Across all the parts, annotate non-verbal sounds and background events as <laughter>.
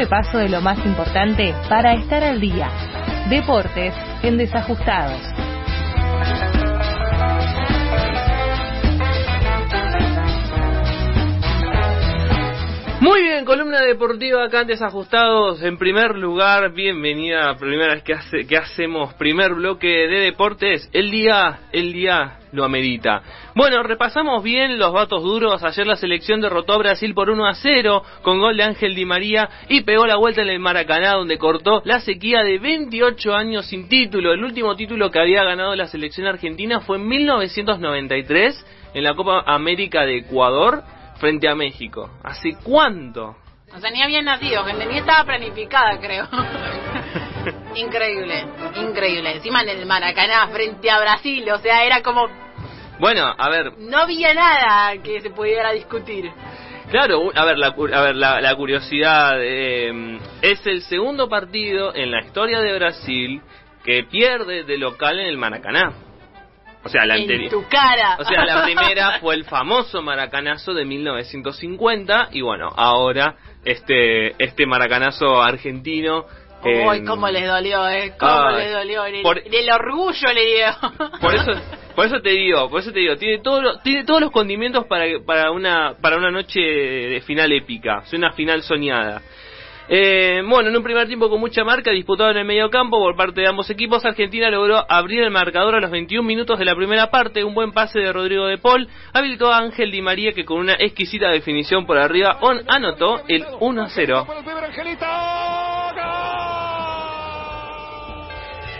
repaso de lo más importante para estar al día. Deportes en Desajustados. Muy bien, columna deportiva acá en Desajustados. En primer lugar, bienvenida, primera vez que, hace, que hacemos primer bloque de deportes. El día, el día lo amerita. Bueno, repasamos bien los datos duros. Ayer la selección derrotó a Brasil por 1 a 0 con gol de Ángel Di María y pegó la vuelta en el Maracaná donde cortó la sequía de 28 años sin título. El último título que había ganado la selección argentina fue en 1993 en la Copa América de Ecuador frente a México. ¿Hace cuánto? O sea, ni había nacido, que ni estaba planificada, creo. <laughs> increíble, increíble. Encima en el Maracaná, frente a Brasil, o sea, era como... Bueno, a ver... No había nada que se pudiera discutir. Claro, a ver, la, a ver, la, curiosidad eh, es el segundo partido en la historia de Brasil que pierde de local en el Maracaná. O sea, la anterior. tu cara. O sea, la primera fue el famoso maracanazo de 1950 y bueno, ahora este este maracanazo argentino Uy, cómo les dolió, ¿eh? Cómo les dolió. El, el orgullo le dio. Por eso, por eso te digo, por eso te digo, tiene todo, tiene todos los condimentos para, para una para una noche de final épica, es una final soñada. Eh, bueno, en un primer tiempo con mucha marca, disputado en el medio campo por parte de ambos equipos, Argentina logró abrir el marcador a los 21 minutos de la primera parte. Un buen pase de Rodrigo de Paul habilitó a Ángel Di María que con una exquisita definición por arriba on anotó el 1 0.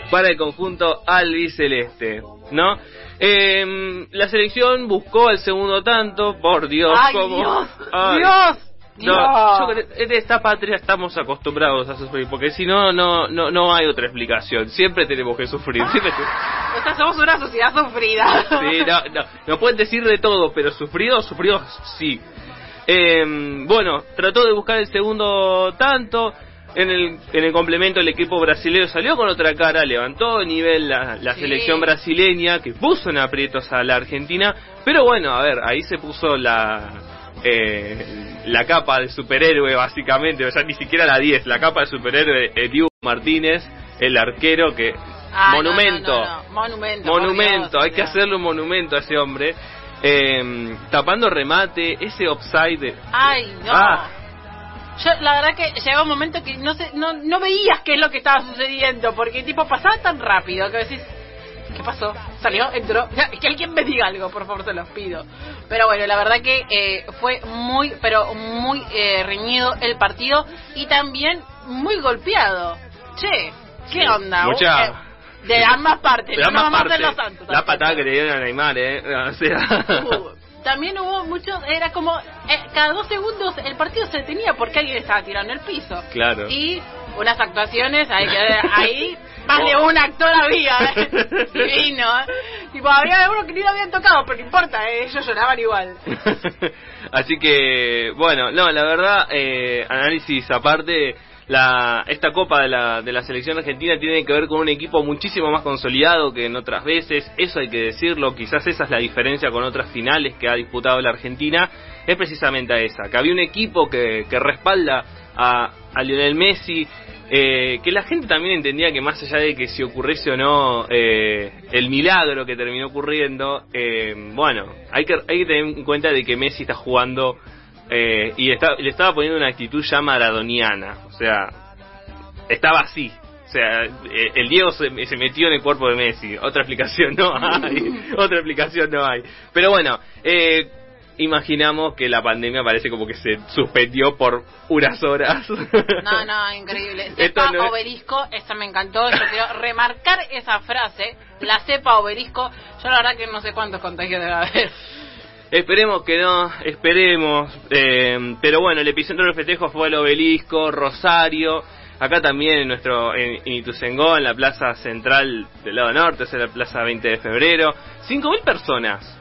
Para el conjunto albiceleste, ¿no? Eh, la selección buscó el segundo tanto, por Dios, ¡Ay, Dios! ¡Dios! No, yo en esta patria estamos acostumbrados a sufrir, porque si no, no, no, no hay otra explicación. Siempre tenemos que sufrir. <laughs> Siempre o sea, somos una sociedad sufrida. Sí, no, no, no pueden decir de todo, pero sufrido, sufrido, sí. Eh, bueno, trató de buscar el segundo tanto. En el, en el complemento el equipo brasileño salió con otra cara, levantó de nivel la, la selección brasileña que puso en aprietos a la Argentina, pero bueno, a ver, ahí se puso la, eh, la capa de superhéroe básicamente, o sea, ni siquiera la 10, la capa de superhéroe de Diego Martínez, el arquero que... Ah, monumento, monumento, monumento, hay que hacerle un monumento a ese hombre. Eh, tapando remate, ese offside. Ay, no. Ah. Yo, la verdad que llegaba un momento que no, sé, no, no veías qué es lo que estaba sucediendo, porque tipo pasaba tan rápido que decís, ¿Qué pasó? ¿Salió? ¿Entró? Que alguien me diga algo, por favor, se los pido. Pero bueno, la verdad que eh, fue muy, pero muy eh, reñido el partido y también muy golpeado. Che, ¿qué onda? Mucha... Eh, de ambas partes, de ambas no partes. los santos. La patada que le dieron a Neymar, ¿eh? <laughs> O sea... Uh, también hubo muchos, era como, eh, cada dos segundos el partido se detenía porque alguien estaba tirando el piso. Claro. Y unas actuaciones, ahí, ahí <laughs> más de un actor había, ¿eh? <laughs> divino. ¿eh? Tipo, había uno que ni lo habían tocado, pero no importa, ¿eh? ellos lloraban igual. <laughs> Así que, bueno, no, la verdad, eh, análisis aparte, la, esta Copa de la, de la Selección Argentina tiene que ver con un equipo muchísimo más consolidado que en otras veces, eso hay que decirlo, quizás esa es la diferencia con otras finales que ha disputado la Argentina, es precisamente a esa, que había un equipo que, que respalda a, a Lionel Messi, eh, que la gente también entendía que más allá de que si ocurriese o no eh, el milagro que terminó ocurriendo, eh, bueno, hay que, hay que tener en cuenta de que Messi está jugando eh, y está, le estaba poniendo una actitud ya maradoniana, o sea, estaba así. O sea, eh, el Diego se, se metió en el cuerpo de Messi. Otra explicación no hay. <laughs> Otra explicación no hay. Pero bueno, eh, imaginamos que la pandemia parece como que se suspendió por unas horas. No, no, increíble. <laughs> Cepa no es- obelisco, esa me encantó. Yo quiero remarcar esa frase, la cepa obelisco. Yo la verdad que no sé cuántos contagios debe haber. Esperemos que no, esperemos. eh, pero bueno, el epicentro del festejo fue el obelisco, Rosario. Acá también en nuestro en, en Ituzaingó, en la plaza central del lado norte, es la plaza 20 de febrero. 5.000 personas,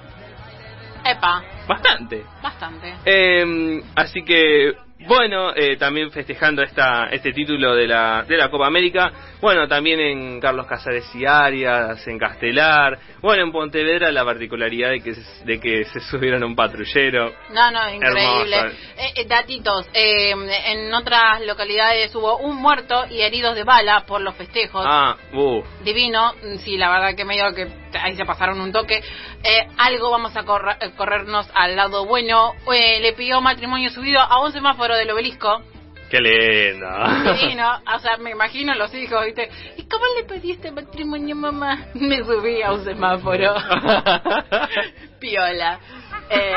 Epa, bastante. bastante. Eh, así que, bueno, eh, también festejando esta, este título de la, de la Copa América. Bueno, también en Carlos Casares y Arias, en Castelar. Bueno, en Pontevedra la particularidad de que, se- de que se <laughs> subieron a un patrullero. No, no, increíble. Eh, eh, datitos. Eh, en otras localidades hubo un muerto y heridos de bala por los festejos. Ah, uh. Divino, sí, la verdad que medio que ahí se pasaron un toque. Eh, algo vamos a correr- eh, corrernos al lado bueno. Eh, le pidió matrimonio subido a un semáforo del obelisco. Qué lindo. Divino, <laughs> o sea, me imagino los hijos, ¿viste? ¿Y cómo le pediste matrimonio, mamá? <laughs> Me subí a un semáforo. <laughs> Piola. Eh,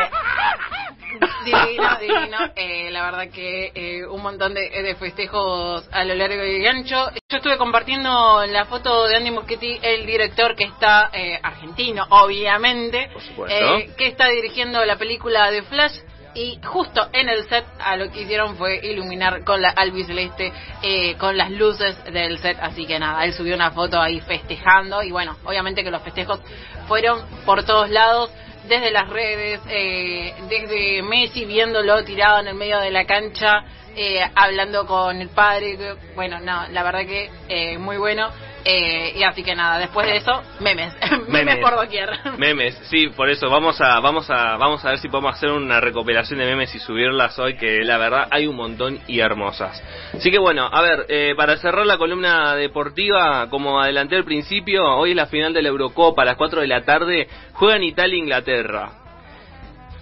<laughs> divino, divino. Eh, la verdad que eh, un montón de, de festejos a lo largo y ancho. Yo estuve compartiendo la foto de Andy Muschietti, el director que está eh, argentino, obviamente, Por eh, que está dirigiendo la película de Flash. Y justo en el set a lo que hicieron fue iluminar con la albiceleste, eh, con las luces del set. Así que nada, él subió una foto ahí festejando. Y bueno, obviamente que los festejos fueron por todos lados desde las redes, eh, desde Messi viéndolo tirado en el medio de la cancha, eh, hablando con el padre. Bueno, no, la verdad que eh, muy bueno. Eh, y así que nada, después de eso, memes. <laughs> memes, Memes. por doquier. <laughs> Memes, sí, por eso vamos a vamos a vamos a ver si podemos hacer una recopilación de memes y subirlas hoy que la verdad hay un montón y hermosas. Así que bueno, a ver, eh, para cerrar la columna deportiva, como adelanté al principio, hoy es la final de la Eurocopa a las 4 de la tarde, juegan Italia e Inglaterra.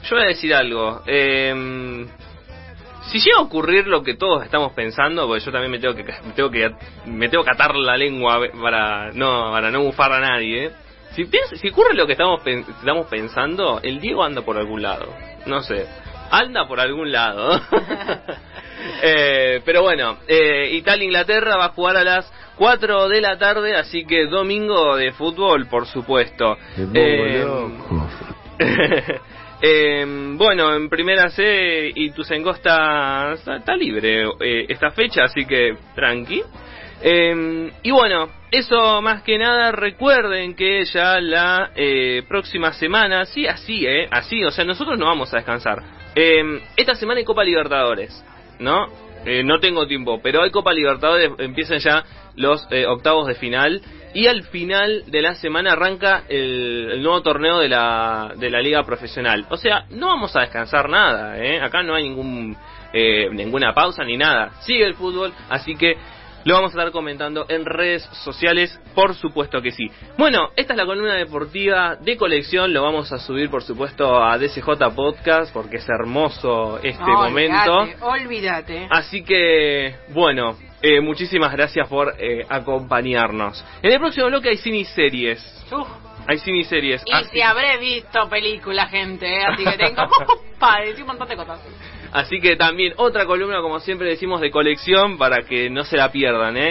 Yo voy a decir algo, eh, si llega a ocurrir lo que todos estamos pensando, porque yo también me tengo que me tengo que me tengo que atar la lengua para no para no bufar a nadie. ¿eh? Si piensa- si ocurre lo que estamos estamos pensando, el Diego anda por algún lado. No sé, anda por algún lado. <laughs> <laughs> Eh, pero bueno, eh, Italia Inglaterra va a jugar a las 4 de la tarde, así que domingo de fútbol, por supuesto. <laughs> Eh, bueno, en primera C Ituzaingó está, está, está libre eh, esta fecha, así que tranqui. Eh, y bueno, eso más que nada recuerden que ya la eh, próxima semana, sí, así, eh, así, o sea, nosotros no vamos a descansar. Eh, esta semana hay Copa Libertadores, ¿no? Eh, no tengo tiempo, pero hay Copa Libertadores, empiezan ya los eh, octavos de final y al final de la semana arranca el, el nuevo torneo de la, de la liga profesional. O sea, no vamos a descansar nada, ¿eh? acá no hay ningún eh, ninguna pausa ni nada. Sigue el fútbol, así que lo vamos a estar comentando en redes sociales, por supuesto que sí. Bueno, esta es la columna deportiva de colección, lo vamos a subir por supuesto a DCJ Podcast porque es hermoso este momento. Olvídate. Así que, bueno, eh, muchísimas gracias por eh, acompañarnos. En el próximo bloque hay cine y series. Uf. Hay cine y series. Y así, si habré visto película, gente, ¿eh? así que tengo <laughs> para decir un montón de cosas. Así que también otra columna, como siempre decimos, de colección para que no se la pierdan, ¿eh?